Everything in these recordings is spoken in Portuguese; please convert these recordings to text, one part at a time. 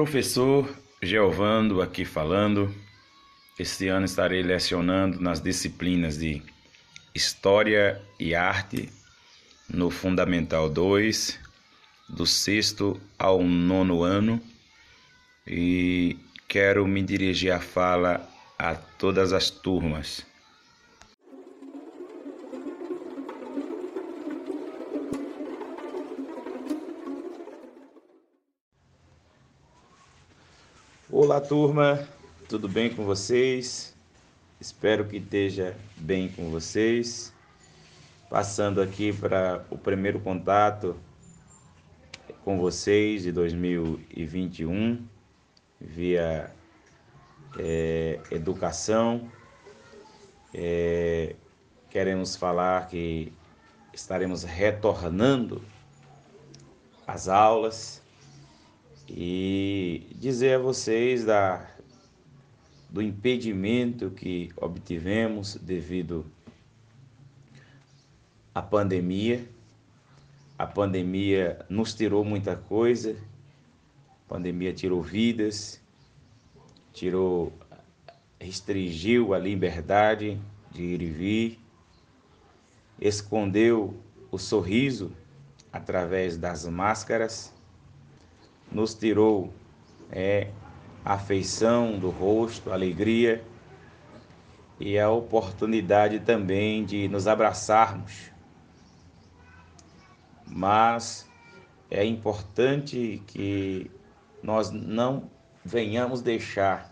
Professor Geovando aqui falando. Este ano estarei lecionando nas disciplinas de História e Arte no Fundamental 2, do sexto ao nono ano, e quero me dirigir a fala a todas as turmas. Olá, turma, tudo bem com vocês? Espero que esteja bem com vocês. Passando aqui para o primeiro contato com vocês de 2021 via é, educação. É, queremos falar que estaremos retornando às aulas e dizer a vocês da, do impedimento que obtivemos devido à pandemia. A pandemia nos tirou muita coisa, a pandemia tirou vidas, tirou, restringiu a liberdade de ir e vir, escondeu o sorriso através das máscaras nos tirou é, a afeição do rosto, a alegria e a oportunidade também de nos abraçarmos. Mas é importante que nós não venhamos deixar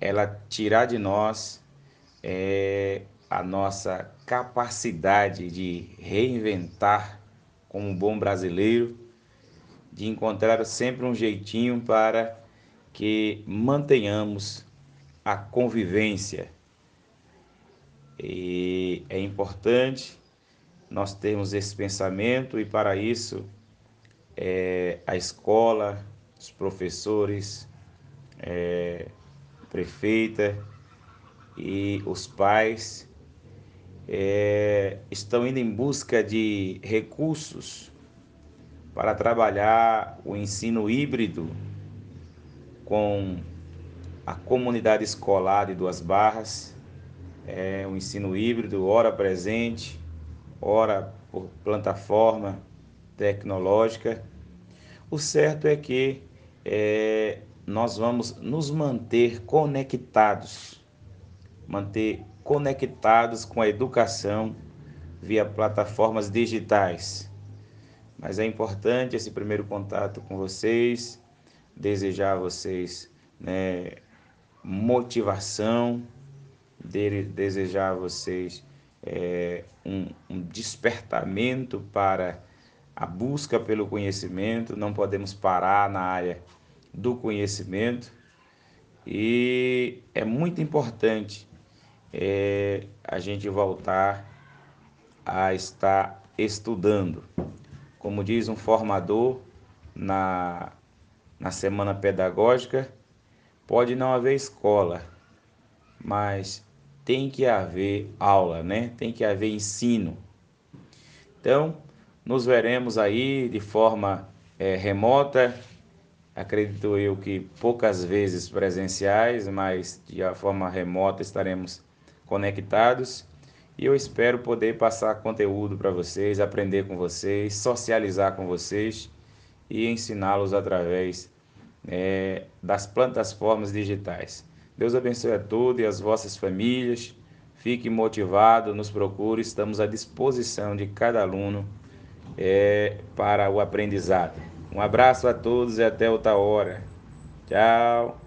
ela tirar de nós é, a nossa capacidade de reinventar como um bom brasileiro de encontrar sempre um jeitinho para que mantenhamos a convivência. E é importante nós termos esse pensamento e para isso é, a escola, os professores, é, prefeita e os pais é, estão indo em busca de recursos para trabalhar o ensino híbrido com a comunidade escolar de Duas Barras, é um ensino híbrido, hora presente, hora por plataforma tecnológica. O certo é que é, nós vamos nos manter conectados, manter conectados com a educação via plataformas digitais mas é importante esse primeiro contato com vocês, desejar a vocês né, motivação, de, desejar a vocês é, um, um despertamento para a busca pelo conhecimento, não podemos parar na área do conhecimento e é muito importante é, a gente voltar a estar estudando. Como diz um formador na, na semana pedagógica, pode não haver escola, mas tem que haver aula, né? Tem que haver ensino. Então, nos veremos aí de forma é, remota, acredito eu que poucas vezes presenciais, mas de forma remota estaremos conectados. E eu espero poder passar conteúdo para vocês, aprender com vocês, socializar com vocês e ensiná-los através é, das plataformas digitais. Deus abençoe a todos e as vossas famílias. Fique motivado, nos procure, estamos à disposição de cada aluno é, para o aprendizado. Um abraço a todos e até outra hora. Tchau.